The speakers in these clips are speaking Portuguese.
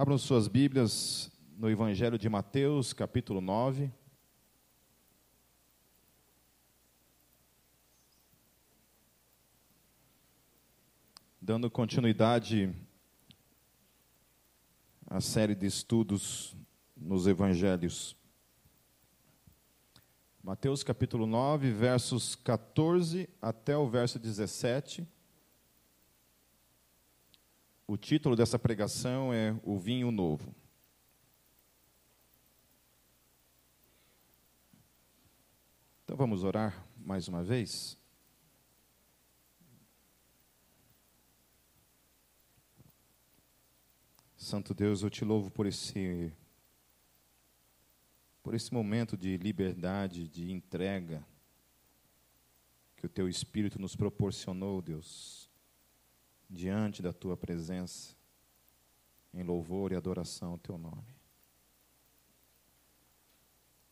Abram suas Bíblias no Evangelho de Mateus, capítulo 9. Dando continuidade à série de estudos nos Evangelhos. Mateus capítulo 9, versos 14 até o verso 17. O título dessa pregação é O Vinho Novo. Então vamos orar mais uma vez? Santo Deus, eu te louvo por esse por esse momento de liberdade, de entrega que o teu espírito nos proporcionou, Deus diante da tua presença, em louvor e adoração ao teu nome.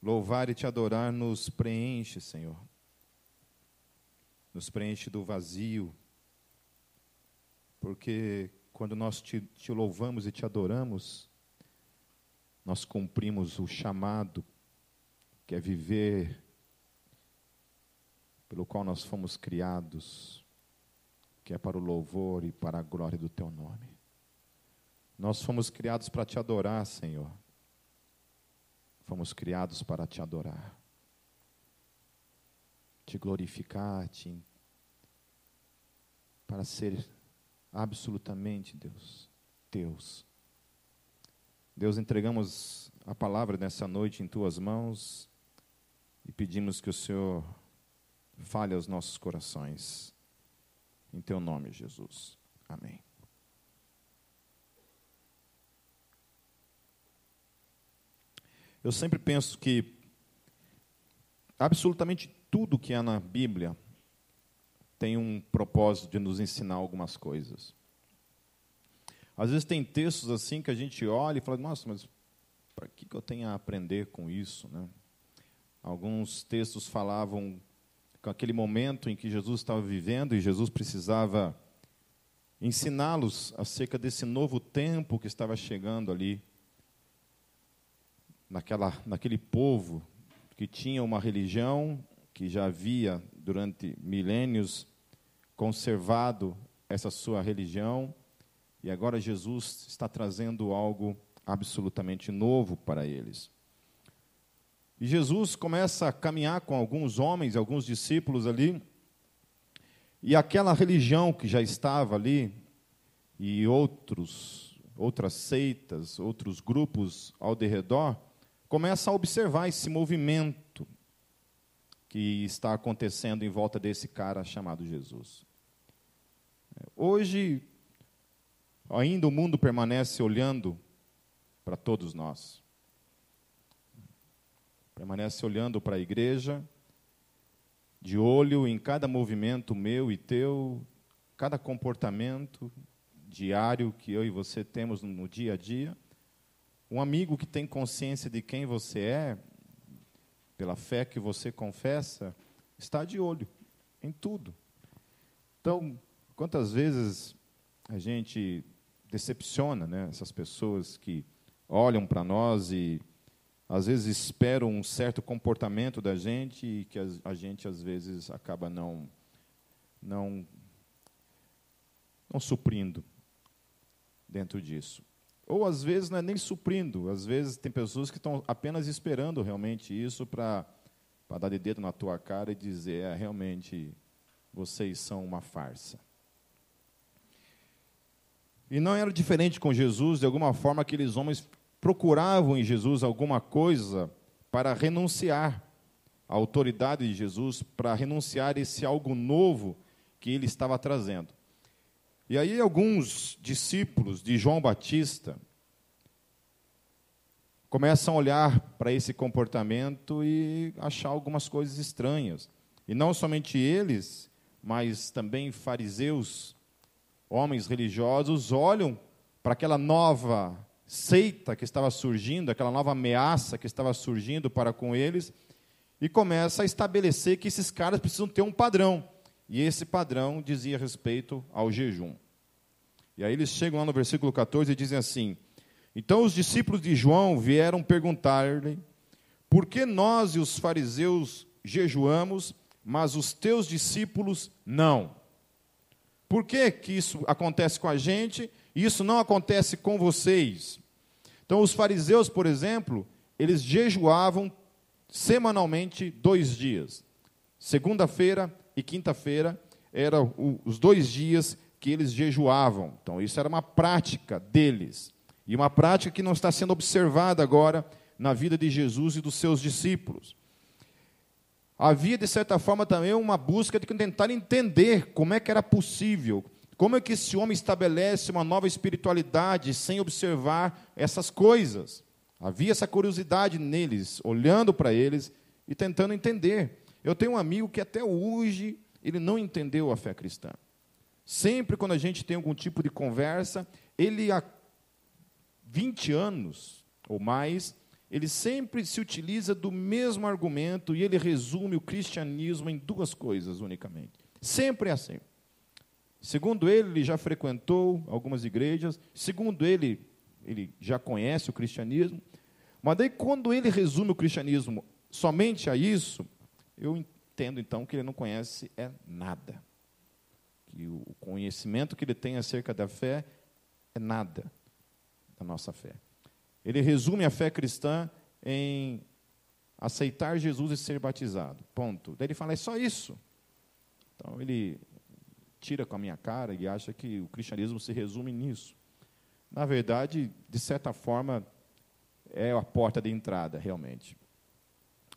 Louvar e te adorar nos preenche, Senhor. Nos preenche do vazio, porque quando nós te, te louvamos e te adoramos, nós cumprimos o chamado que é viver pelo qual nós fomos criados que é para o louvor e para a glória do teu nome. Nós fomos criados para te adorar, Senhor. Fomos criados para te adorar, te glorificar, te, para ser absolutamente Deus, Deus. Deus, entregamos a palavra nessa noite em tuas mãos e pedimos que o Senhor fale aos nossos corações. Em teu nome, Jesus. Amém. Eu sempre penso que absolutamente tudo que há na Bíblia tem um propósito de nos ensinar algumas coisas. Às vezes tem textos assim que a gente olha e fala, nossa, mas para que, que eu tenho a aprender com isso? Né? Alguns textos falavam com aquele momento em que Jesus estava vivendo e Jesus precisava ensiná-los acerca desse novo tempo que estava chegando ali, naquela, naquele povo que tinha uma religião que já havia, durante milênios, conservado essa sua religião, e agora Jesus está trazendo algo absolutamente novo para eles. E Jesus começa a caminhar com alguns homens, alguns discípulos ali, e aquela religião que já estava ali, e outros, outras seitas, outros grupos ao derredor, começa a observar esse movimento que está acontecendo em volta desse cara chamado Jesus. Hoje, ainda o mundo permanece olhando para todos nós permanece olhando para a igreja, de olho em cada movimento meu e teu, cada comportamento diário que eu e você temos no dia a dia. Um amigo que tem consciência de quem você é, pela fé que você confessa, está de olho em tudo. Então, quantas vezes a gente decepciona né, essas pessoas que olham para nós e às vezes esperam um certo comportamento da gente e que a, gente às vezes acaba não não não suprindo dentro disso. Ou às vezes não é nem suprindo, às vezes tem pessoas que estão apenas esperando realmente isso para para dar de dedo na tua cara e dizer, é, realmente vocês são uma farsa. E não era diferente com Jesus, de alguma forma aqueles homens procuravam em Jesus alguma coisa para renunciar à autoridade de Jesus, para renunciar esse algo novo que ele estava trazendo. E aí alguns discípulos de João Batista começam a olhar para esse comportamento e achar algumas coisas estranhas. E não somente eles, mas também fariseus, homens religiosos, olham para aquela nova seita que estava surgindo, aquela nova ameaça que estava surgindo para com eles, e começa a estabelecer que esses caras precisam ter um padrão. E esse padrão dizia respeito ao jejum. E aí eles chegam lá no versículo 14 e dizem assim: Então os discípulos de João vieram perguntar-lhe: Por que nós e os fariseus jejuamos, mas os teus discípulos não? Por que, que isso acontece com a gente isso não acontece com vocês? Então, os fariseus, por exemplo, eles jejuavam semanalmente dois dias. Segunda-feira e quinta-feira eram os dois dias que eles jejuavam. Então, isso era uma prática deles. E uma prática que não está sendo observada agora na vida de Jesus e dos seus discípulos. Havia, de certa forma, também uma busca de tentar entender como é que era possível, como é que esse homem estabelece uma nova espiritualidade sem observar essas coisas. Havia essa curiosidade neles, olhando para eles e tentando entender. Eu tenho um amigo que até hoje ele não entendeu a fé cristã. Sempre quando a gente tem algum tipo de conversa, ele há 20 anos ou mais, ele sempre se utiliza do mesmo argumento e ele resume o cristianismo em duas coisas unicamente. Sempre é assim. Segundo ele, ele já frequentou algumas igrejas, segundo ele, ele já conhece o cristianismo, mas daí quando ele resume o cristianismo somente a isso, eu entendo então que ele não conhece é nada. Que o conhecimento que ele tem acerca da fé é nada da nossa fé. Ele resume a fé cristã em aceitar Jesus e ser batizado. Ponto. Daí ele fala, é só isso. Então ele tira com a minha cara e acha que o cristianismo se resume nisso. Na verdade, de certa forma, é a porta de entrada, realmente.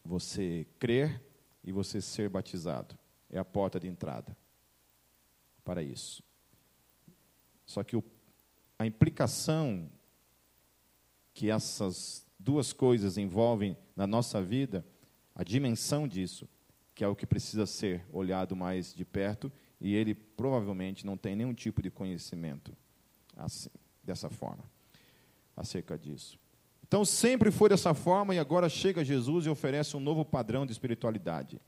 Você crer e você ser batizado é a porta de entrada para isso. Só que o, a implicação que essas duas coisas envolvem na nossa vida, a dimensão disso, que é o que precisa ser olhado mais de perto, e ele provavelmente não tem nenhum tipo de conhecimento assim, dessa forma, acerca disso. Então sempre foi dessa forma e agora chega Jesus e oferece um novo padrão de espiritualidade,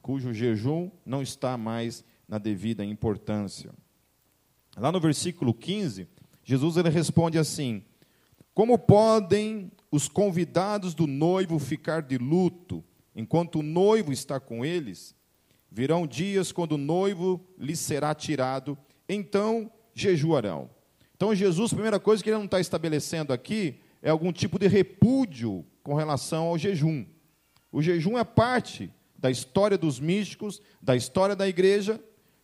cujo jejum não está mais na devida importância. Lá no versículo 15, Jesus ele responde assim: como podem os convidados do noivo ficar de luto enquanto o noivo está com eles? Virão dias quando o noivo lhes será tirado, então jejuarão. Então, Jesus, a primeira coisa que ele não está estabelecendo aqui é algum tipo de repúdio com relação ao jejum. O jejum é parte da história dos místicos, da história da igreja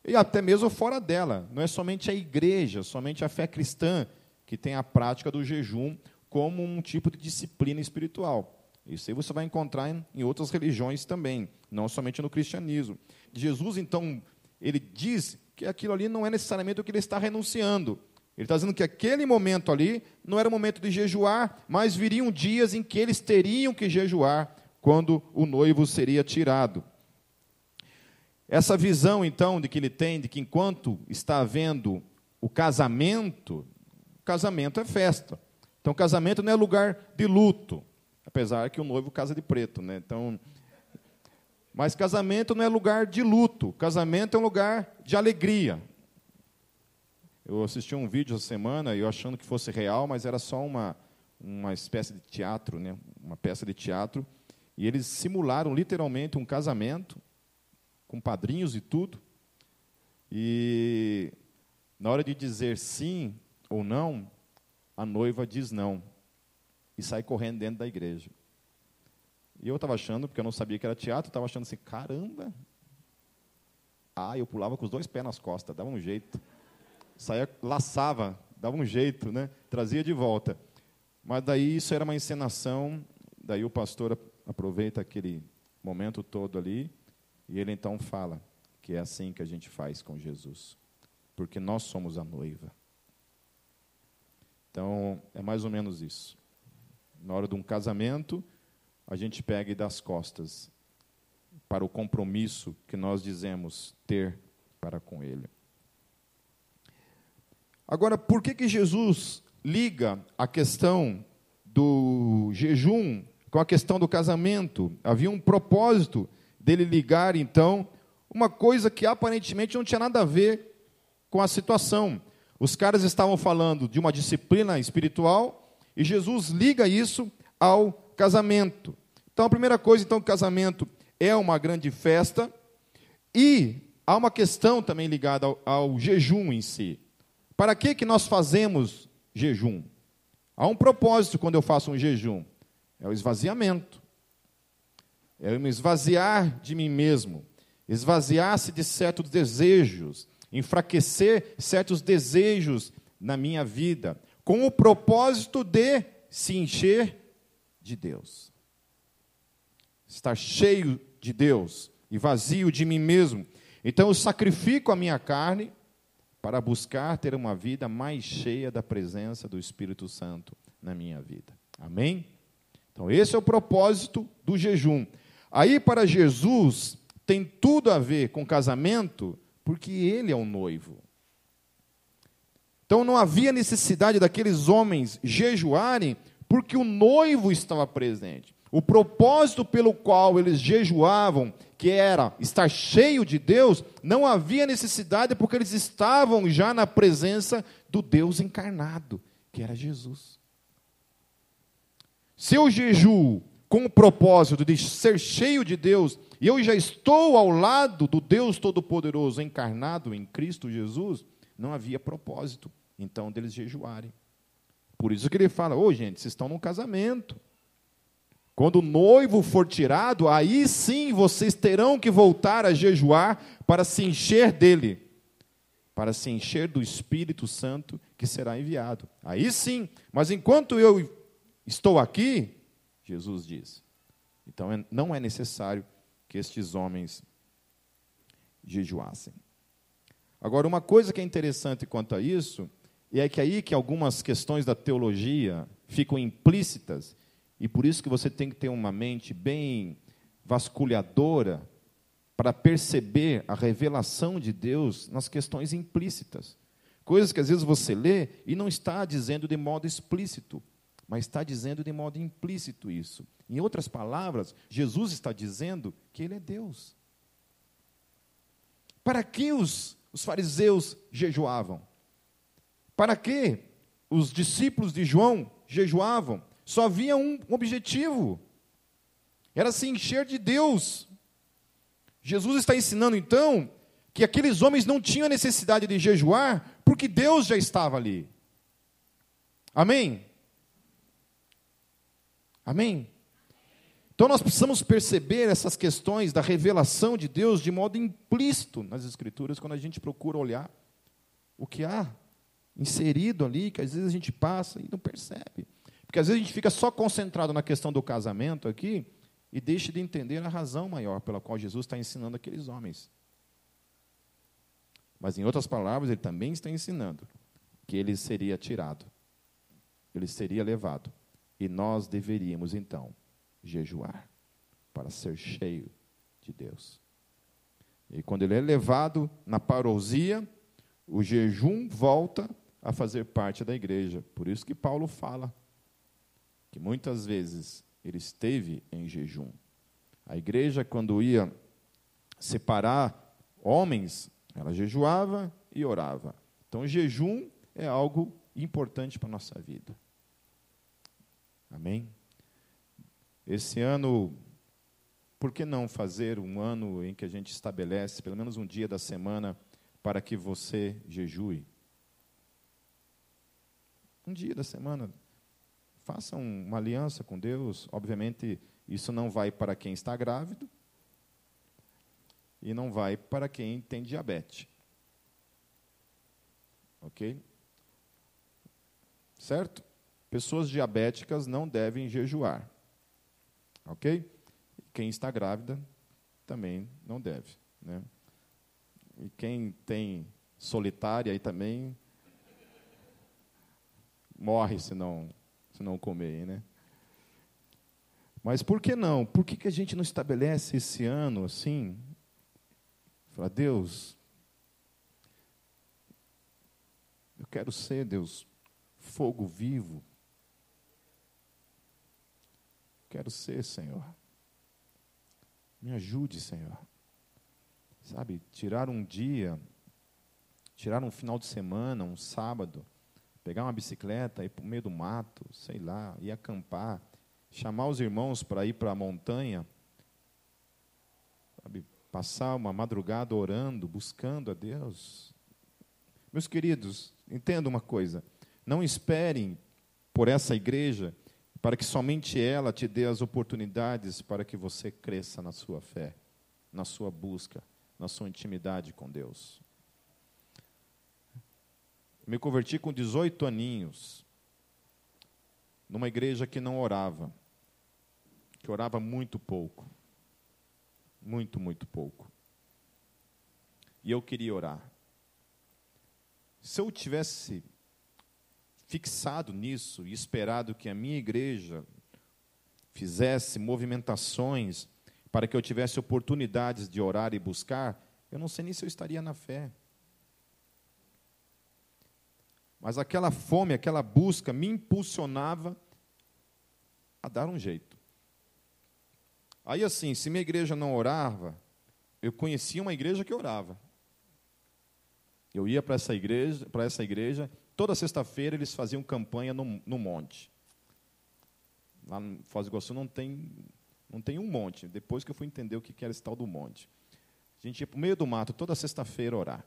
e até mesmo fora dela. Não é somente a igreja, somente a fé cristã que tem a prática do jejum como um tipo de disciplina espiritual. Isso aí você vai encontrar em outras religiões também, não somente no cristianismo. Jesus, então, ele diz que aquilo ali não é necessariamente o que ele está renunciando. Ele está dizendo que aquele momento ali não era o momento de jejuar, mas viriam dias em que eles teriam que jejuar quando o noivo seria tirado. Essa visão, então, de que ele tem, de que enquanto está havendo o casamento, Casamento é festa. Então, casamento não é lugar de luto, apesar que o noivo casa de preto, né? Então, mas casamento não é lugar de luto. Casamento é um lugar de alegria. Eu assisti um vídeo essa semana, eu achando que fosse real, mas era só uma uma espécie de teatro, né? Uma peça de teatro, e eles simularam literalmente um casamento com padrinhos e tudo. E na hora de dizer sim ou não, a noiva diz não e sai correndo dentro da igreja. E eu estava achando, porque eu não sabia que era teatro, estava achando assim, caramba. Ah, eu pulava com os dois pés nas costas, dava um jeito. Saía, laçava, dava um jeito, né? Trazia de volta. Mas daí isso era uma encenação, daí o pastor aproveita aquele momento todo ali, e ele então fala que é assim que a gente faz com Jesus. Porque nós somos a noiva. Então, é mais ou menos isso. Na hora de um casamento, a gente pega e dá as costas para o compromisso que nós dizemos ter para com Ele. Agora, por que, que Jesus liga a questão do jejum com a questão do casamento? Havia um propósito dele ligar, então, uma coisa que aparentemente não tinha nada a ver com a situação. Os caras estavam falando de uma disciplina espiritual E Jesus liga isso ao casamento. Então, a primeira coisa, então, o casamento é uma grande festa e há uma questão também ligada ao, ao jejum em si. Para que, que nós fazemos jejum? Há um propósito quando eu faço um jejum: é o esvaziamento, é me esvaziar de mim mesmo, esvaziar-se de certos desejos, enfraquecer certos desejos na minha vida, com o propósito de se encher de Deus. Estar cheio de Deus e vazio de mim mesmo. Então eu sacrifico a minha carne para buscar ter uma vida mais cheia da presença do Espírito Santo na minha vida. Amém? Então, esse é o propósito do jejum. Aí, para Jesus, tem tudo a ver com casamento, porque ele é o noivo. Então, não havia necessidade daqueles homens jejuarem, porque o noivo estava presente. O propósito pelo qual eles jejuavam, que era estar cheio de Deus, não havia necessidade porque eles estavam já na presença do Deus encarnado, que era Jesus. Se eu jejuo com o propósito de ser cheio de Deus, e eu já estou ao lado do Deus Todo-Poderoso encarnado em Cristo Jesus, não havia propósito, então, deles jejuarem. Por isso que ele fala: Ô oh, gente, vocês estão num casamento. Quando o noivo for tirado, aí sim vocês terão que voltar a jejuar para se encher dele, para se encher do Espírito Santo que será enviado. Aí sim, mas enquanto eu estou aqui, Jesus diz, então é, não é necessário que estes homens jejuassem. Agora, uma coisa que é interessante quanto a isso, é que aí que algumas questões da teologia ficam implícitas e por isso que você tem que ter uma mente bem vasculhadora para perceber a revelação de Deus nas questões implícitas. Coisas que às vezes você lê e não está dizendo de modo explícito, mas está dizendo de modo implícito isso. Em outras palavras, Jesus está dizendo que Ele é Deus. Para que os, os fariseus jejuavam? Para que os discípulos de João jejuavam? só havia um objetivo: era se encher de Deus. Jesus está ensinando então que aqueles homens não tinham necessidade de jejuar, porque Deus já estava ali. Amém? Amém? Então nós precisamos perceber essas questões da revelação de Deus de modo implícito nas Escrituras, quando a gente procura olhar o que há inserido ali, que às vezes a gente passa e não percebe. Porque às vezes a gente fica só concentrado na questão do casamento aqui e deixa de entender a razão maior pela qual Jesus está ensinando aqueles homens. Mas, em outras palavras, ele também está ensinando que ele seria tirado, ele seria levado. E nós deveríamos, então, jejuar para ser cheio de Deus. E quando ele é levado na parousia, o jejum volta a fazer parte da igreja. Por isso que Paulo fala que muitas vezes ele esteve em jejum. A igreja, quando ia separar homens, ela jejuava e orava. Então, jejum é algo importante para a nossa vida. Amém? Esse ano, por que não fazer um ano em que a gente estabelece pelo menos um dia da semana para que você jejue? Um dia da semana, Faça uma aliança com Deus. Obviamente, isso não vai para quem está grávido e não vai para quem tem diabetes. Ok? Certo? Pessoas diabéticas não devem jejuar. Ok? Quem está grávida também não deve. Né? E quem tem solitária aí também morre se não se não comer, né? Mas por que não? Por que, que a gente não estabelece esse ano assim? Fala, Deus, eu quero ser, Deus, fogo vivo. Quero ser, Senhor. Me ajude, Senhor. Sabe, tirar um dia, tirar um final de semana, um sábado, pegar uma bicicleta, ir para o meio do mato, sei lá, ir acampar, chamar os irmãos para ir para a montanha, sabe, passar uma madrugada orando, buscando a Deus. Meus queridos, entenda uma coisa: não esperem por essa igreja para que somente ela te dê as oportunidades para que você cresça na sua fé, na sua busca, na sua intimidade com Deus. Me converti com 18 aninhos, numa igreja que não orava, que orava muito pouco. Muito, muito pouco. E eu queria orar. Se eu tivesse fixado nisso e esperado que a minha igreja fizesse movimentações para que eu tivesse oportunidades de orar e buscar, eu não sei nem se eu estaria na fé. Mas aquela fome, aquela busca me impulsionava a dar um jeito. Aí assim, se minha igreja não orava, eu conhecia uma igreja que orava. Eu ia para essa igreja, para essa igreja, toda sexta-feira eles faziam campanha no, no monte. Lá no Foz do Iguaçu não tem, não tem um monte. Depois que eu fui entender o que era esse tal do monte. A gente ia para o meio do mato toda sexta-feira orar.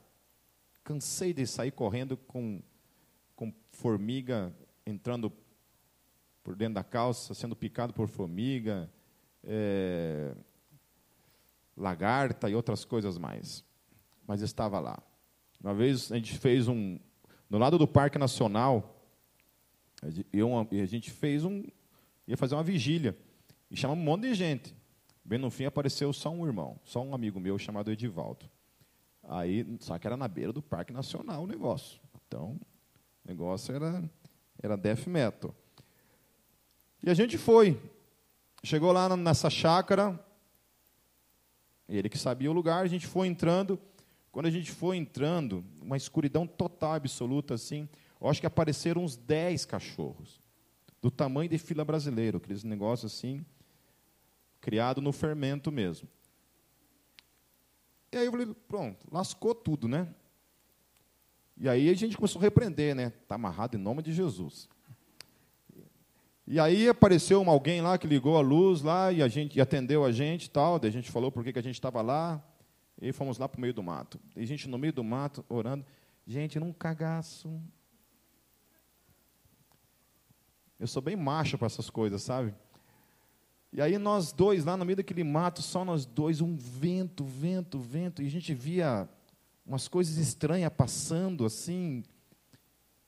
Cansei de sair correndo com com formiga entrando por dentro da calça, sendo picado por formiga, é, lagarta e outras coisas mais. Mas estava lá. Uma vez a gente fez um. No lado do Parque Nacional, eu, a gente fez um. ia fazer uma vigília. E chamamos um monte de gente. Bem no fim apareceu só um irmão, só um amigo meu chamado Edivaldo. Aí, só que era na beira do Parque Nacional o negócio. Então, o negócio era, era death metal. E a gente foi. Chegou lá nessa chácara, ele que sabia o lugar, a gente foi entrando. Quando a gente foi entrando, uma escuridão total, absoluta, assim, eu acho que apareceram uns 10 cachorros, do tamanho de fila brasileiro, aqueles negócios assim, criado no fermento mesmo. E aí eu falei, pronto, lascou tudo, né? E aí a gente começou a repreender, né? Está amarrado em nome de Jesus. E aí apareceu alguém lá que ligou a luz lá e a gente e atendeu a gente tal. Daí a gente falou por que a gente estava lá. E fomos lá para o meio do mato. E a gente no meio do mato, orando. Gente, num cagaço. Eu sou bem macho para essas coisas, sabe? E aí nós dois, lá no meio daquele mato, só nós dois, um vento, vento, vento. E a gente via umas coisas estranhas passando assim.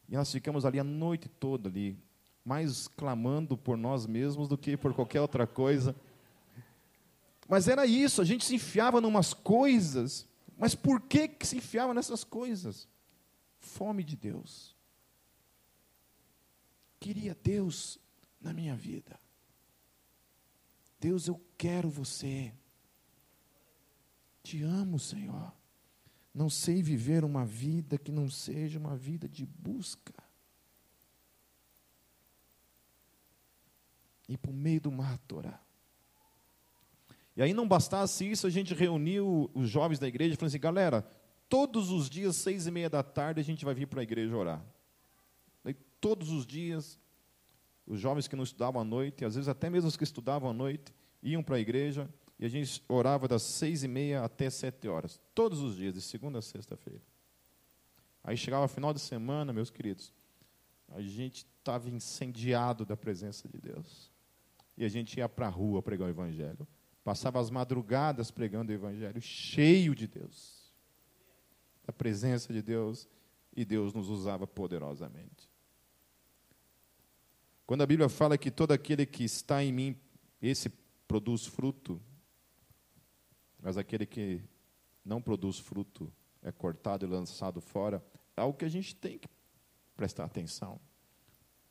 E nós ficamos ali a noite toda ali, mais clamando por nós mesmos do que por qualquer outra coisa. Mas era isso, a gente se enfiava em umas coisas. Mas por que, que se enfiava nessas coisas? Fome de Deus. Queria Deus na minha vida. Deus, eu quero você. Te amo, Senhor. Não sei viver uma vida que não seja uma vida de busca. E o meio do mato orar. E aí não bastasse isso, a gente reuniu os jovens da igreja e falou assim, galera, todos os dias, seis e meia da tarde, a gente vai vir para a igreja orar. E todos os dias, os jovens que não estudavam à noite, às vezes até mesmo os que estudavam à noite, iam para a igreja, e a gente orava das seis e meia até sete horas, todos os dias, de segunda a sexta-feira. Aí chegava final de semana, meus queridos, a gente estava incendiado da presença de Deus. E a gente ia para a rua pregar o Evangelho. Passava as madrugadas pregando o Evangelho, cheio de Deus, da presença de Deus, e Deus nos usava poderosamente. Quando a Bíblia fala que todo aquele que está em mim, esse produz fruto, mas aquele que não produz fruto é cortado e lançado fora, é algo que a gente tem que prestar atenção.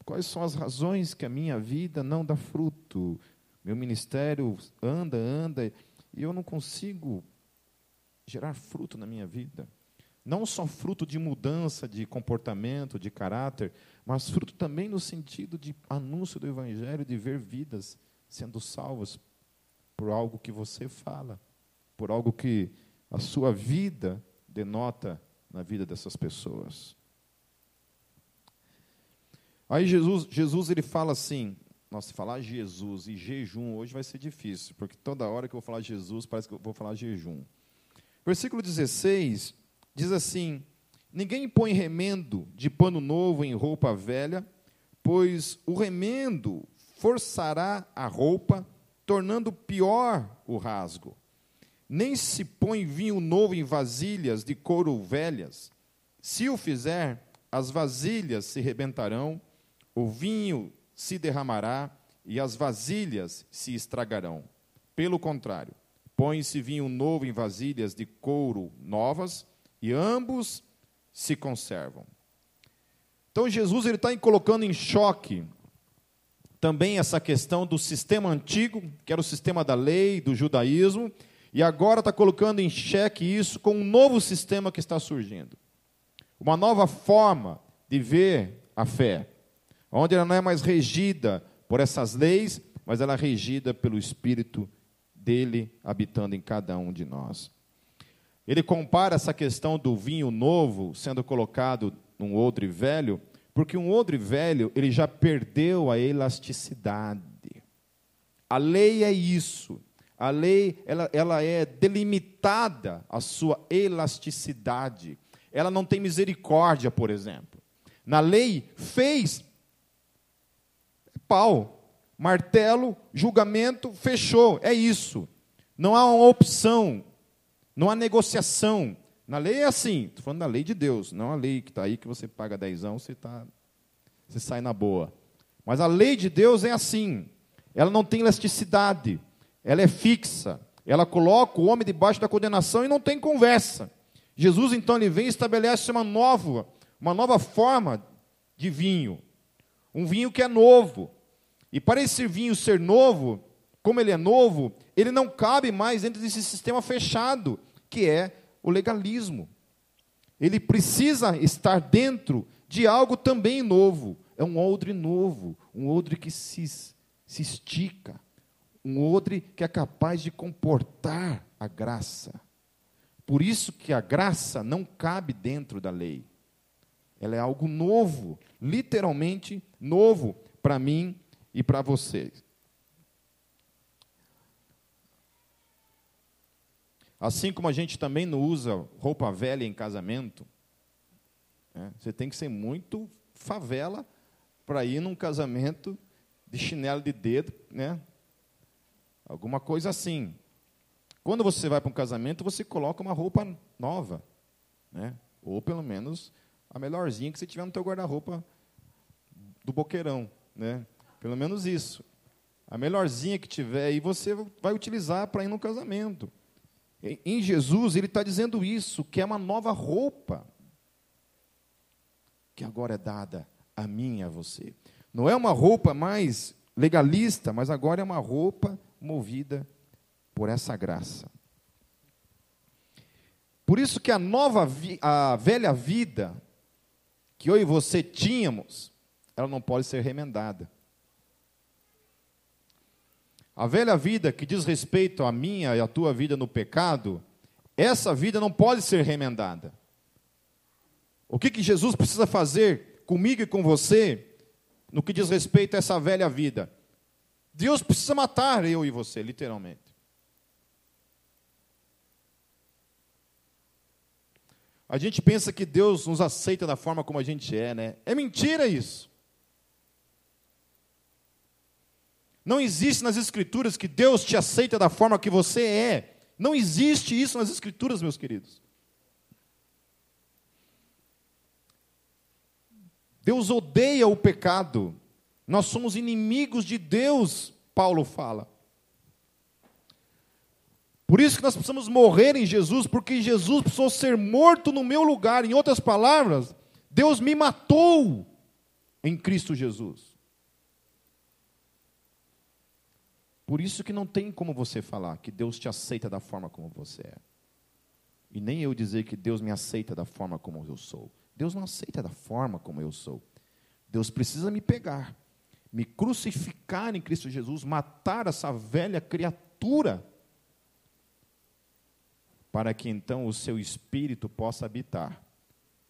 Quais são as razões que a minha vida não dá fruto? Meu ministério anda, anda, e eu não consigo gerar fruto na minha vida. Não só fruto de mudança de comportamento, de caráter, mas fruto também no sentido de anúncio do Evangelho, de ver vidas sendo salvas por algo que você fala por algo que a sua vida denota na vida dessas pessoas. Aí Jesus, Jesus ele fala assim, nossa, falar Jesus e jejum hoje vai ser difícil, porque toda hora que eu vou falar Jesus, parece que eu vou falar jejum. Versículo 16 diz assim: Ninguém põe remendo de pano novo em roupa velha, pois o remendo forçará a roupa, tornando pior o rasgo. Nem se põe vinho novo em vasilhas de couro velhas. Se o fizer, as vasilhas se rebentarão, o vinho se derramará e as vasilhas se estragarão. Pelo contrário, põe-se vinho novo em vasilhas de couro novas e ambos se conservam. Então Jesus ele está colocando em choque também essa questão do sistema antigo, que era o sistema da lei, do judaísmo, e agora está colocando em xeque isso com um novo sistema que está surgindo. Uma nova forma de ver a fé, onde ela não é mais regida por essas leis, mas ela é regida pelo Espírito dele habitando em cada um de nós. Ele compara essa questão do vinho novo sendo colocado num odre velho, porque um odre velho ele já perdeu a elasticidade. A lei é isso. A lei ela, ela é delimitada a sua elasticidade. Ela não tem misericórdia, por exemplo. Na lei fez pau, martelo, julgamento, fechou. É isso. Não há uma opção, não há negociação. Na lei é assim, estou falando da lei de Deus, não a lei que está aí que você paga dezão, você, tá, você sai na boa. Mas a lei de Deus é assim, ela não tem elasticidade, ela é fixa, ela coloca o homem debaixo da condenação e não tem conversa. Jesus então ele vem e estabelece uma nova, uma nova forma de vinho, um vinho que é novo, e para esse vinho ser novo, como ele é novo, ele não cabe mais dentro desse sistema fechado, que é o legalismo. Ele precisa estar dentro de algo também novo. É um odre novo, um odre que se, se estica, um odre que é capaz de comportar a graça. Por isso que a graça não cabe dentro da lei. Ela é algo novo, literalmente novo para mim e para vocês. Assim como a gente também não usa roupa velha em casamento, né, você tem que ser muito favela para ir num casamento de chinelo de dedo, né? Alguma coisa assim. Quando você vai para um casamento, você coloca uma roupa nova, né? Ou pelo menos a melhorzinha que você tiver no teu guarda-roupa do boqueirão, né? Pelo menos isso. A melhorzinha que tiver aí você vai utilizar para ir no casamento. Em Jesus, ele está dizendo isso, que é uma nova roupa que agora é dada a mim e a você. Não é uma roupa mais legalista, mas agora é uma roupa movida por essa graça. Por isso que a nova, a velha vida que eu e você tínhamos, ela não pode ser remendada. A velha vida que diz respeito à minha e à tua vida no pecado, essa vida não pode ser remendada. O que, que Jesus precisa fazer comigo e com você no que diz respeito a essa velha vida? Deus precisa matar eu e você, literalmente. A gente pensa que Deus nos aceita da forma como a gente é, né? É mentira isso. Não existe nas Escrituras que Deus te aceita da forma que você é. Não existe isso nas Escrituras, meus queridos. Deus odeia o pecado. Nós somos inimigos de Deus, Paulo fala. Por isso que nós precisamos morrer em Jesus, porque Jesus precisou ser morto no meu lugar. Em outras palavras, Deus me matou em Cristo Jesus. Por isso que não tem como você falar que Deus te aceita da forma como você é. E nem eu dizer que Deus me aceita da forma como eu sou. Deus não aceita da forma como eu sou. Deus precisa me pegar, me crucificar em Cristo Jesus, matar essa velha criatura, para que então o seu espírito possa habitar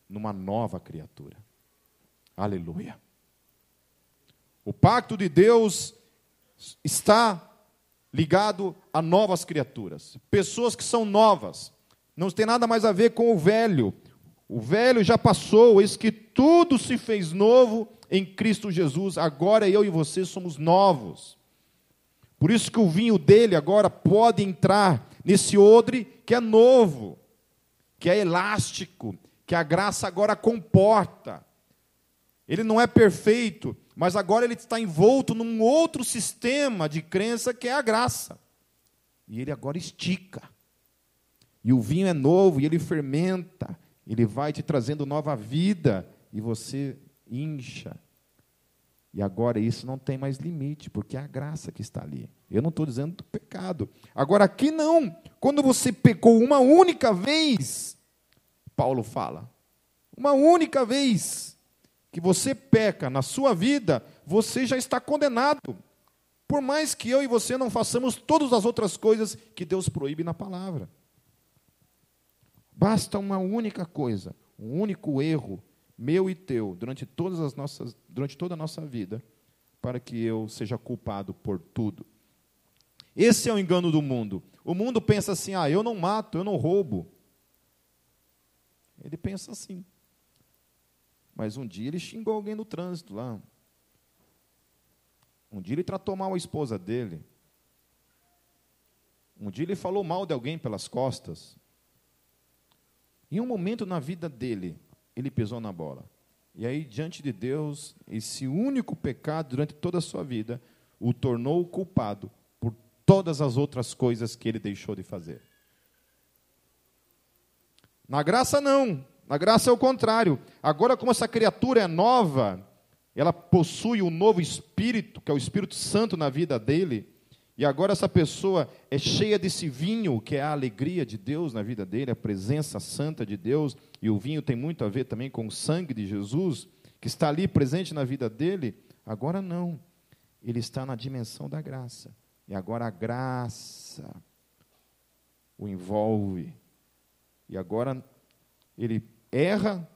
numa nova criatura. Aleluia. O pacto de Deus está ligado a novas criaturas, pessoas que são novas. Não tem nada mais a ver com o velho. O velho já passou, eis que tudo se fez novo em Cristo Jesus. Agora eu e você somos novos. Por isso que o vinho dele agora pode entrar nesse odre que é novo, que é elástico, que a graça agora comporta. Ele não é perfeito, mas agora ele está envolto num outro sistema de crença que é a graça. E ele agora estica. E o vinho é novo e ele fermenta. Ele vai te trazendo nova vida e você incha. E agora isso não tem mais limite, porque é a graça que está ali. Eu não estou dizendo do pecado. Agora aqui não. Quando você pecou uma única vez, Paulo fala, uma única vez que você peca na sua vida, você já está condenado. Por mais que eu e você não façamos todas as outras coisas que Deus proíbe na palavra. Basta uma única coisa, um único erro meu e teu durante todas as nossas durante toda a nossa vida para que eu seja culpado por tudo. Esse é o engano do mundo. O mundo pensa assim: "Ah, eu não mato, eu não roubo". Ele pensa assim. Mas um dia ele xingou alguém no trânsito lá. Um dia ele tratou mal a esposa dele. Um dia ele falou mal de alguém pelas costas. Em um momento na vida dele, ele pisou na bola. E aí, diante de Deus, esse único pecado durante toda a sua vida o tornou culpado por todas as outras coisas que ele deixou de fazer. Na graça, não. Na graça é o contrário. Agora, como essa criatura é nova, ela possui um novo espírito, que é o Espírito Santo na vida dele, e agora essa pessoa é cheia desse vinho, que é a alegria de Deus na vida dele, a presença santa de Deus, e o vinho tem muito a ver também com o sangue de Jesus, que está ali presente na vida dele. Agora não. Ele está na dimensão da graça. E agora a graça o envolve. E agora ele erra,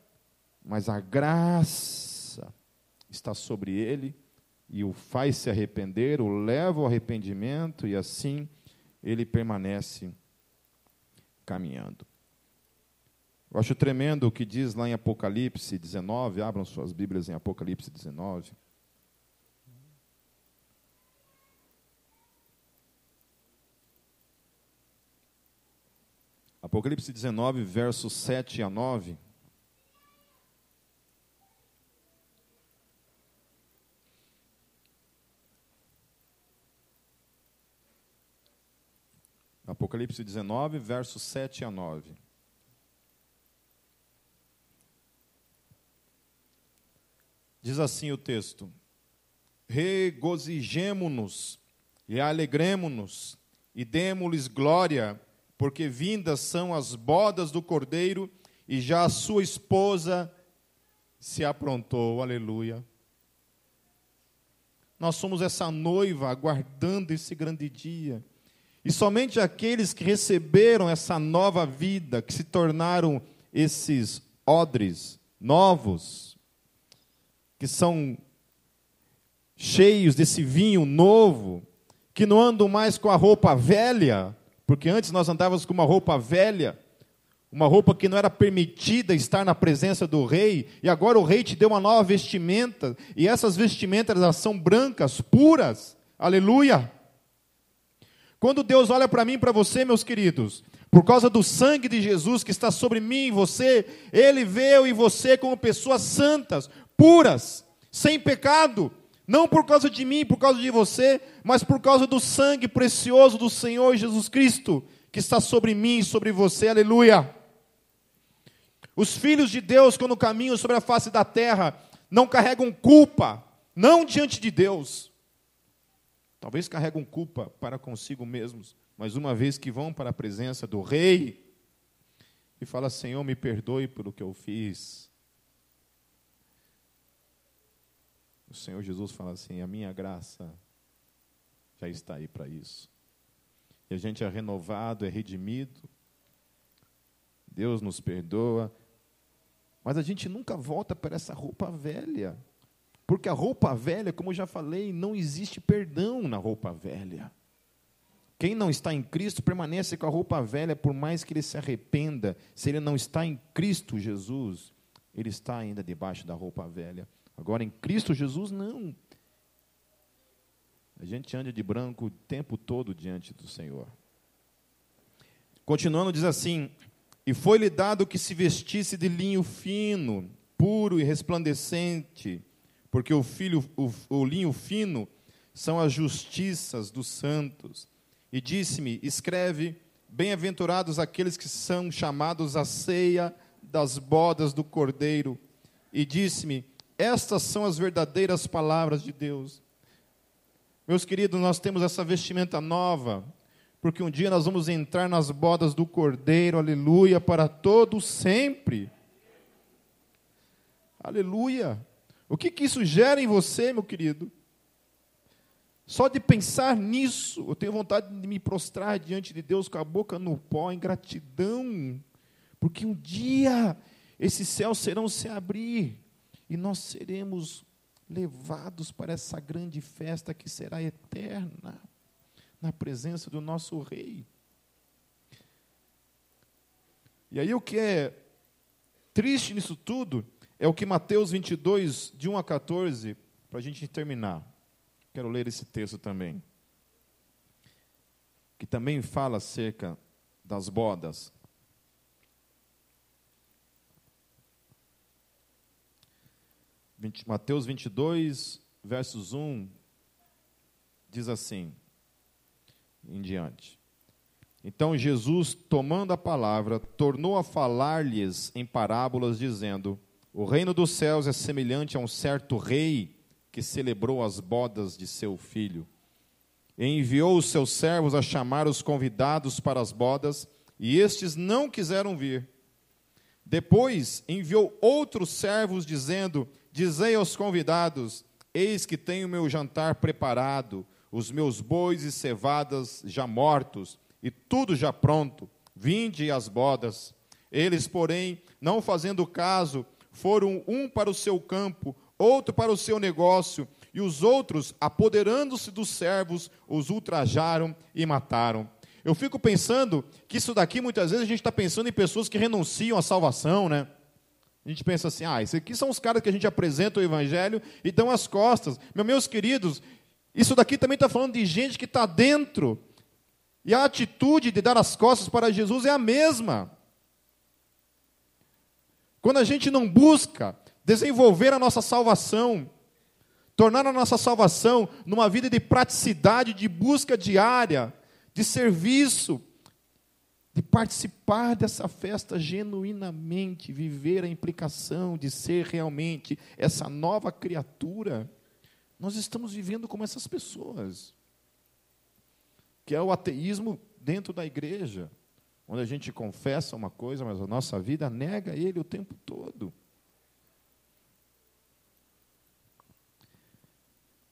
mas a graça está sobre ele e o faz se arrepender, o leva ao arrependimento e assim ele permanece caminhando. Eu acho tremendo o que diz lá em Apocalipse 19, abram suas Bíblias em Apocalipse 19. Apocalipse 19, versos 7 a 9. Apocalipse 19, versos 7 a 9. Diz assim o texto: Regozijemo-nos e alegremo-nos e demo-lhes glória, porque vindas são as bodas do cordeiro e já a sua esposa se aprontou. Aleluia. Nós somos essa noiva aguardando esse grande dia. E somente aqueles que receberam essa nova vida, que se tornaram esses odres novos, que são cheios desse vinho novo, que não andam mais com a roupa velha, porque antes nós andávamos com uma roupa velha, uma roupa que não era permitida estar na presença do rei, e agora o rei te deu uma nova vestimenta, e essas vestimentas elas são brancas, puras, aleluia. Quando Deus olha para mim e para você, meus queridos, por causa do sangue de Jesus que está sobre mim e você, Ele vê eu e você como pessoas santas, puras, sem pecado, não por causa de mim, por causa de você, mas por causa do sangue precioso do Senhor Jesus Cristo que está sobre mim e sobre você, aleluia. Os filhos de Deus, quando caminham sobre a face da terra, não carregam culpa, não diante de Deus, Talvez carregam culpa para consigo mesmos, mas uma vez que vão para a presença do rei e fala: Senhor, me perdoe pelo que eu fiz. O Senhor Jesus fala assim: a minha graça já está aí para isso. E a gente é renovado, é redimido. Deus nos perdoa. Mas a gente nunca volta para essa roupa velha. Porque a roupa velha, como eu já falei, não existe perdão na roupa velha. Quem não está em Cristo permanece com a roupa velha, por mais que ele se arrependa. Se ele não está em Cristo Jesus, ele está ainda debaixo da roupa velha. Agora, em Cristo Jesus, não. A gente anda de branco o tempo todo diante do Senhor. Continuando, diz assim: E foi-lhe dado que se vestisse de linho fino, puro e resplandecente, porque o, filho, o, o linho fino são as justiças dos santos. E disse-me: Escreve, bem-aventurados aqueles que são chamados à ceia das bodas do Cordeiro. E disse-me: Estas são as verdadeiras palavras de Deus. Meus queridos, nós temos essa vestimenta nova, porque um dia nós vamos entrar nas bodas do Cordeiro, aleluia, para todo sempre. Aleluia. O que, que isso gera em você, meu querido? Só de pensar nisso, eu tenho vontade de me prostrar diante de Deus com a boca no pó, em gratidão, porque um dia esses céus serão se abrir e nós seremos levados para essa grande festa que será eterna, na presença do nosso Rei. E aí o que é triste nisso tudo é o que Mateus 22, de 1 a 14, para a gente terminar. Quero ler esse texto também. Que também fala acerca das bodas. Mateus 22, versos 1, diz assim, em diante. Então Jesus, tomando a palavra, tornou a falar-lhes em parábolas, dizendo: O reino dos céus é semelhante a um certo rei que celebrou as bodas de seu filho. E enviou os seus servos a chamar os convidados para as bodas, e estes não quiseram vir. Depois enviou outros servos, dizendo: Dizei aos convidados: Eis que tenho meu jantar preparado, os meus bois e cevadas já mortos, e tudo já pronto. Vinde às bodas. Eles, porém, não fazendo caso, foram um para o seu campo, outro para o seu negócio, e os outros, apoderando-se dos servos, os ultrajaram e mataram. Eu fico pensando que isso daqui, muitas vezes, a gente está pensando em pessoas que renunciam à salvação, né? A gente pensa assim, ah, esses aqui são os caras que a gente apresenta o Evangelho e dão as costas. Meus queridos, isso daqui também está falando de gente que está dentro. E a atitude de dar as costas para Jesus é a mesma. Quando a gente não busca desenvolver a nossa salvação, tornar a nossa salvação numa vida de praticidade, de busca diária, de serviço, de participar dessa festa genuinamente, viver a implicação de ser realmente essa nova criatura, nós estamos vivendo como essas pessoas, que é o ateísmo dentro da igreja, onde a gente confessa uma coisa, mas a nossa vida nega ele o tempo todo.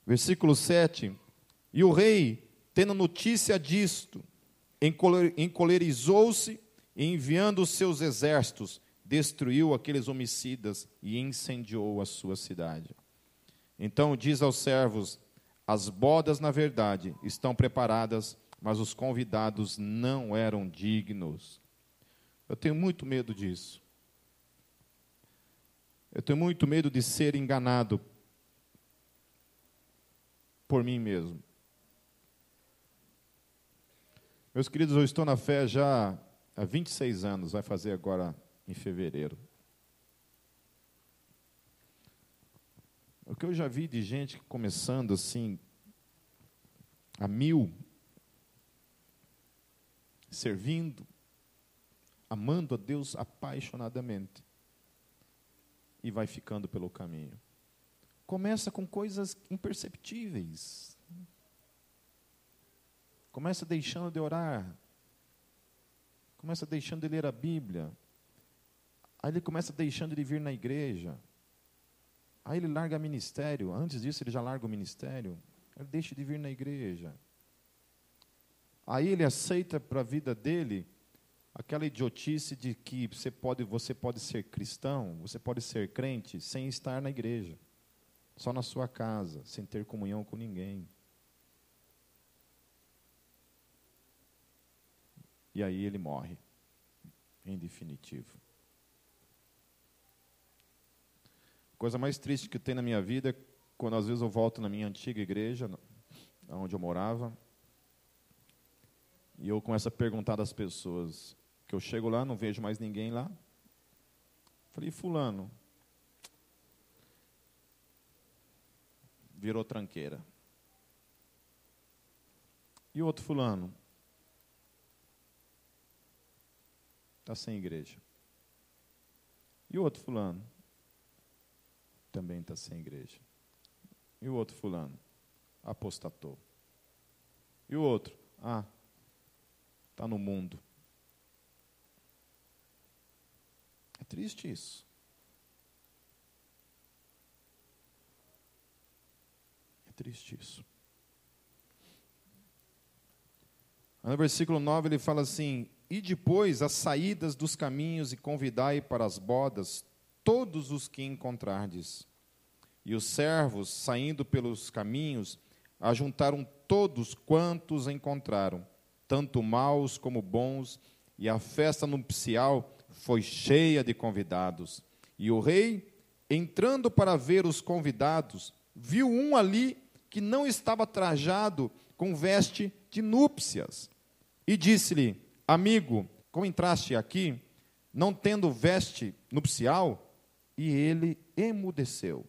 Versículo 7: E o rei, tendo notícia disto, encolerizou-se e, enviando os seus exércitos, destruiu aqueles homicidas e incendiou a sua cidade. Então diz aos servos: As bodas, na verdade, estão preparadas, mas os convidados não eram dignos. Eu tenho muito medo disso. Eu tenho muito medo de ser enganado por mim mesmo. Meus queridos, eu estou na fé já há 26 anos, vai fazer agora em fevereiro. O que eu já vi de gente começando assim, a mil, servindo, amando a Deus apaixonadamente, e vai ficando pelo caminho. Começa com coisas imperceptíveis, Começa deixando de orar. Começa deixando de ler a Bíblia. Aí ele começa deixando de vir na igreja. Aí ele larga ministério. Antes disso, ele já larga o ministério. Ele deixa de vir na igreja. Aí ele aceita para a vida dele aquela idiotice de que você pode, você pode ser cristão, você pode ser crente sem estar na igreja. só na sua casa, sem ter comunhão com ninguém. E aí ele morre, em definitivo. A coisa mais triste que tem na minha vida é quando às vezes eu volto na minha antiga igreja, onde eu morava, e eu começo a perguntar das pessoas, que eu chego lá, não vejo mais ninguém lá. Falei, fulano, virou tranqueira. E o outro fulano? Está sem igreja. E o outro fulano? Também está sem igreja. E o outro fulano? Apostatou. E o outro? Ah, está no mundo. É triste isso. É triste isso. No versículo 9 ele fala assim: E depois as saídas dos caminhos e convidai para as bodas todos os que encontrardes. E os servos, saindo pelos caminhos, ajuntaram todos quantos encontraram, tanto maus como bons, e a festa nupcial foi cheia de convidados. E o rei, entrando para ver os convidados, viu um ali que não estava trajado com veste de núpcias. E disse-lhe: Amigo, como entraste aqui, não tendo veste nupcial? E ele emudeceu.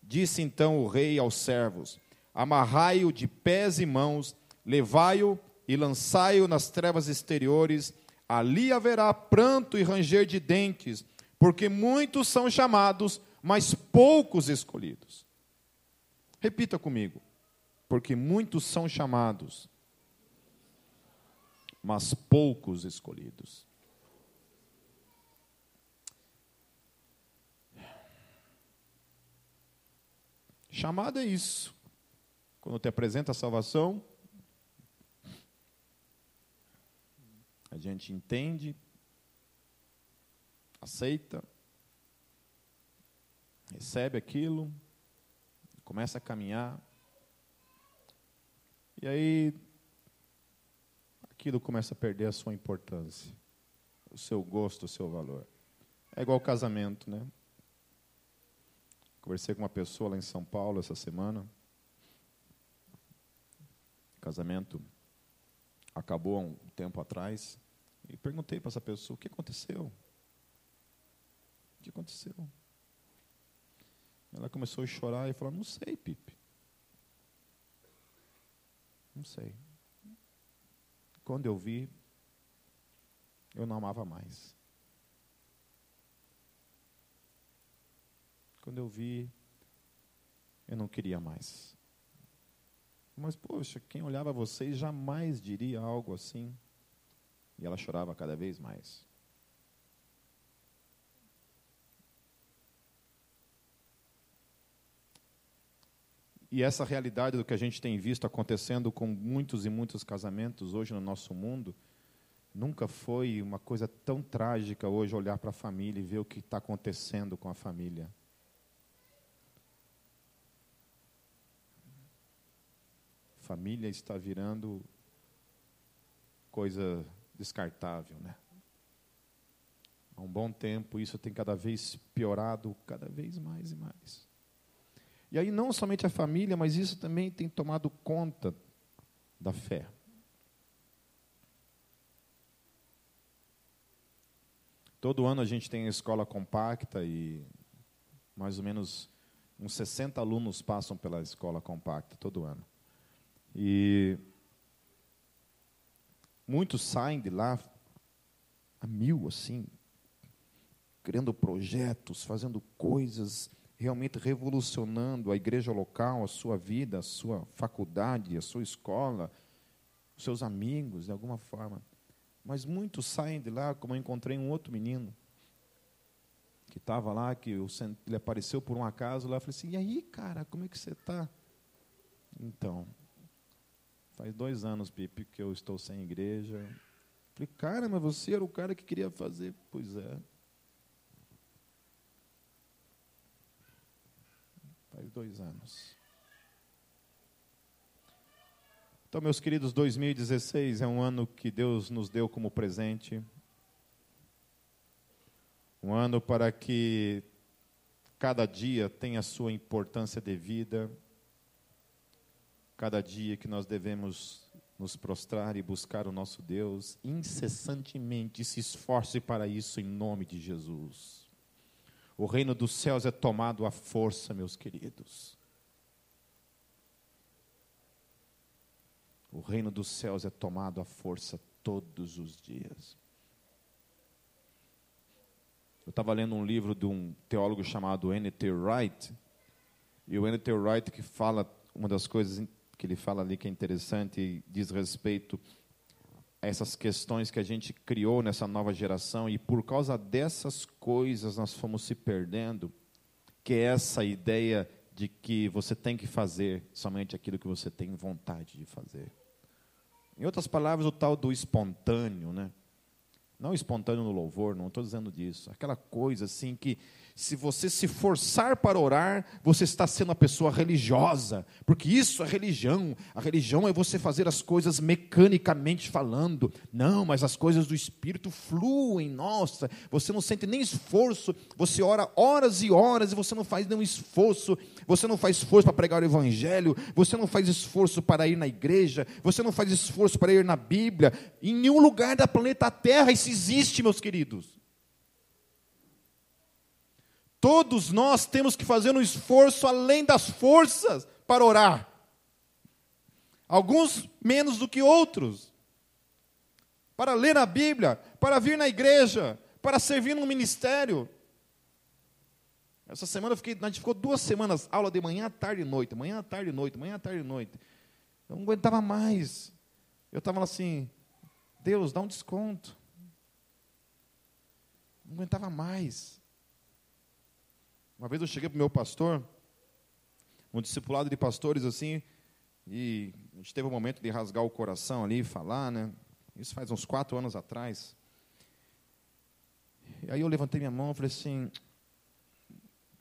Disse então o rei aos servos: Amarrai-o de pés e mãos, levai-o e lançai-o nas trevas exteriores. Ali haverá pranto e ranger de dentes, porque muitos são chamados, mas poucos escolhidos. Repita comigo: porque muitos são chamados, mas poucos escolhidos. Chamado é isso. Quando te apresenta a salvação, a gente entende, aceita, recebe aquilo, começa a caminhar, e aí aquilo começa a perder a sua importância, o seu gosto, o seu valor. É igual casamento, né? Conversei com uma pessoa lá em São Paulo essa semana. Casamento acabou há um tempo atrás. E perguntei para essa pessoa: o que aconteceu? O que aconteceu? Ela começou a chorar e falou: não sei, Pipe. Não sei. Quando eu vi, eu não amava mais. Quando eu vi, eu não queria mais. Mas, poxa, quem olhava vocês jamais diria algo assim. E ela chorava cada vez mais. E essa realidade do que a gente tem visto acontecendo com muitos e muitos casamentos hoje no nosso mundo, nunca foi uma coisa tão trágica hoje olhar para a família e ver o que está acontecendo com a família. família está virando coisa descartável, né? Há um bom tempo isso tem cada vez piorado, cada vez mais e mais. E aí não somente a família, mas isso também tem tomado conta da fé. Todo ano a gente tem a escola compacta e mais ou menos uns 60 alunos passam pela escola compacta todo ano. E muitos saem de lá a mil, assim, criando projetos, fazendo coisas, realmente revolucionando a igreja local, a sua vida, a sua faculdade, a sua escola, os seus amigos, de alguma forma. Mas muitos saem de lá, como eu encontrei um outro menino, que estava lá, que ele apareceu por um acaso lá, eu falei assim, e aí, cara, como é que você está? Então, Faz dois anos, Pipe, que eu estou sem igreja. Falei, cara, mas você era o cara que queria fazer. Pois é. Faz dois anos. Então, meus queridos, 2016 é um ano que Deus nos deu como presente. Um ano para que cada dia tenha a sua importância devida. Cada dia que nós devemos nos prostrar e buscar o nosso Deus incessantemente, se esforce para isso em nome de Jesus. O reino dos céus é tomado à força, meus queridos. O reino dos céus é tomado à força todos os dias. Eu estava lendo um livro de um teólogo chamado N.T. Wright, e o N.T. Wright que fala, uma das coisas que ele fala ali que é interessante, diz respeito a essas questões que a gente criou nessa nova geração, e por causa dessas coisas nós fomos se perdendo, que é essa ideia de que você tem que fazer somente aquilo que você tem vontade de fazer. Em outras palavras, o tal do espontâneo, né? Não espontâneo no louvor, não estou dizendo disso. Aquela coisa assim que se você se forçar para orar, você está sendo uma pessoa religiosa, porque isso é religião. A religião é você fazer as coisas mecanicamente falando. Não, mas as coisas do Espírito fluem. Nossa, você não sente nem esforço. Você ora horas e horas e você não faz nenhum esforço. Você não faz esforço para pregar o Evangelho. Você não faz esforço para ir na igreja. Você não faz esforço para ir na Bíblia. Em nenhum lugar da planeta Terra isso existe, meus queridos. Todos nós temos que fazer um esforço além das forças para orar. Alguns menos do que outros. Para ler a Bíblia, para vir na igreja, para servir no ministério. Essa semana eu fiquei, a gente ficou duas semanas, aula de manhã, tarde e noite, manhã, tarde e noite, manhã, tarde e noite. Eu não aguentava mais. Eu estava assim, Deus, dá um desconto. Não aguentava mais. Uma vez eu cheguei para o meu pastor, um discipulado de pastores assim, e a gente teve um momento de rasgar o coração ali e falar, né? Isso faz uns quatro anos atrás. E aí eu levantei minha mão e falei assim,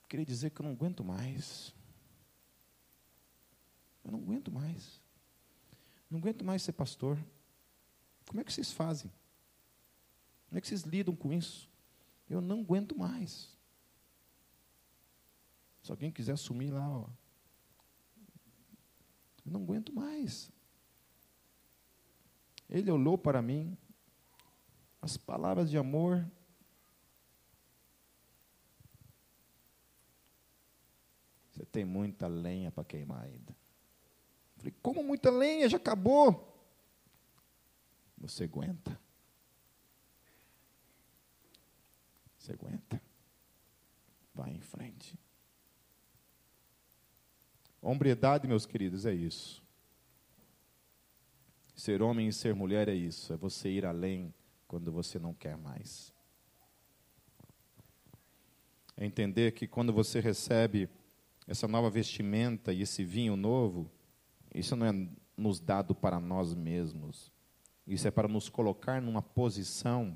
queria dizer que eu não aguento mais. Eu não aguento mais. Não aguento mais ser pastor. Como é que vocês fazem? Como é que vocês lidam com isso? Eu não aguento mais. Se alguém quiser assumir lá, ó, eu não aguento mais. Ele olhou para mim, as palavras de amor. Você tem muita lenha para queimar ainda. Falei, como muita lenha? Já acabou. Você aguenta. Você aguenta. Vai em frente. Hombridade, meus queridos, é isso. Ser homem e ser mulher é isso, é você ir além quando você não quer mais. É entender que quando você recebe essa nova vestimenta e esse vinho novo, isso não é nos dado para nós mesmos. Isso é para nos colocar numa posição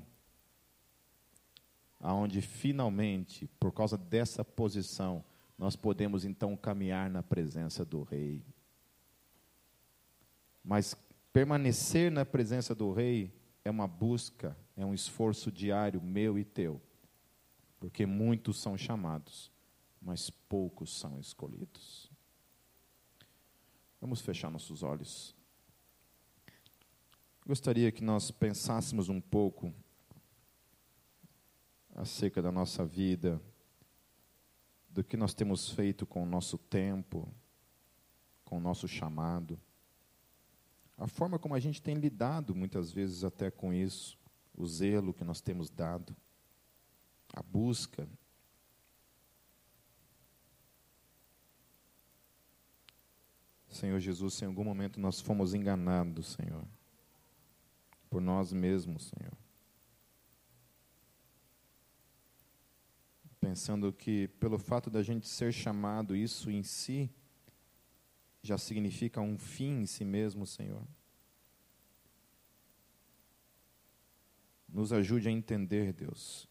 aonde finalmente, por causa dessa posição, nós podemos então caminhar na presença do Rei. Mas permanecer na presença do Rei é uma busca, é um esforço diário meu e teu. Porque muitos são chamados, mas poucos são escolhidos. Vamos fechar nossos olhos. Gostaria que nós pensássemos um pouco acerca da nossa vida do que nós temos feito com o nosso tempo, com o nosso chamado. A forma como a gente tem lidado muitas vezes até com isso, o zelo que nós temos dado, a busca. Senhor Jesus, se em algum momento nós fomos enganados, Senhor, por nós mesmos, Senhor. Pensando que pelo fato da gente ser chamado, isso em si já significa um fim em si mesmo, Senhor. Nos ajude a entender, Deus,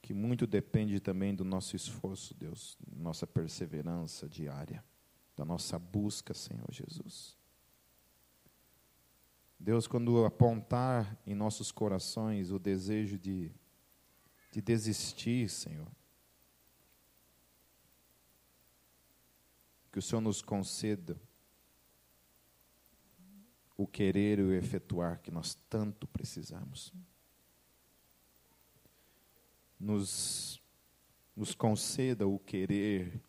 que muito depende também do nosso esforço, Deus, nossa perseverança diária, da nossa busca, Senhor Jesus. Deus, quando apontar em nossos corações o desejo de, de desistir, Senhor, que o Senhor nos conceda o querer e o efetuar que nós tanto precisamos. Nos, nos conceda o querer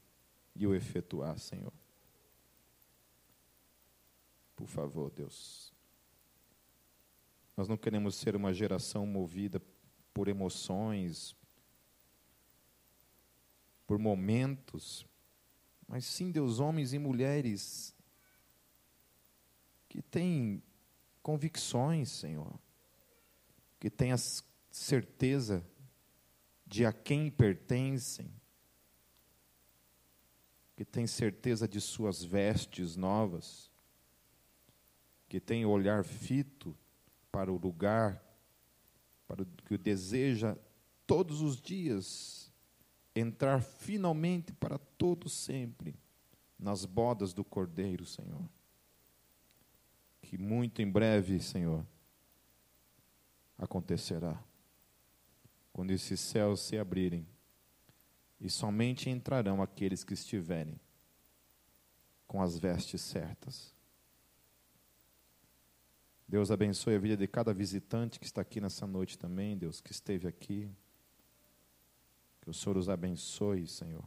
e o efetuar, Senhor. Por favor, Deus. Nós não queremos ser uma geração movida por emoções, por momentos, mas sim, Deus, homens e mulheres que têm convicções, Senhor, que têm a certeza de a quem pertencem, que têm certeza de suas vestes novas, que têm o olhar fito para o lugar, para o que deseja todos os dias entrar finalmente para todo sempre nas bodas do Cordeiro, Senhor que muito em breve, Senhor, acontecerá. Quando esses céus se abrirem, e somente entrarão aqueles que estiverem com as vestes certas. Deus abençoe a vida de cada visitante que está aqui nessa noite também, Deus, que esteve aqui. Que o Senhor os abençoe, Senhor.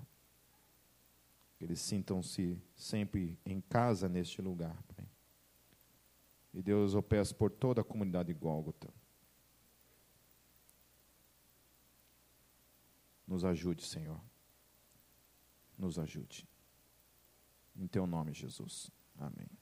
Que eles sintam-se sempre em casa neste lugar, Pai. E Deus, eu peço por toda a comunidade de Gólgota. Nos ajude, Senhor. Nos ajude. Em teu nome, Jesus. Amém.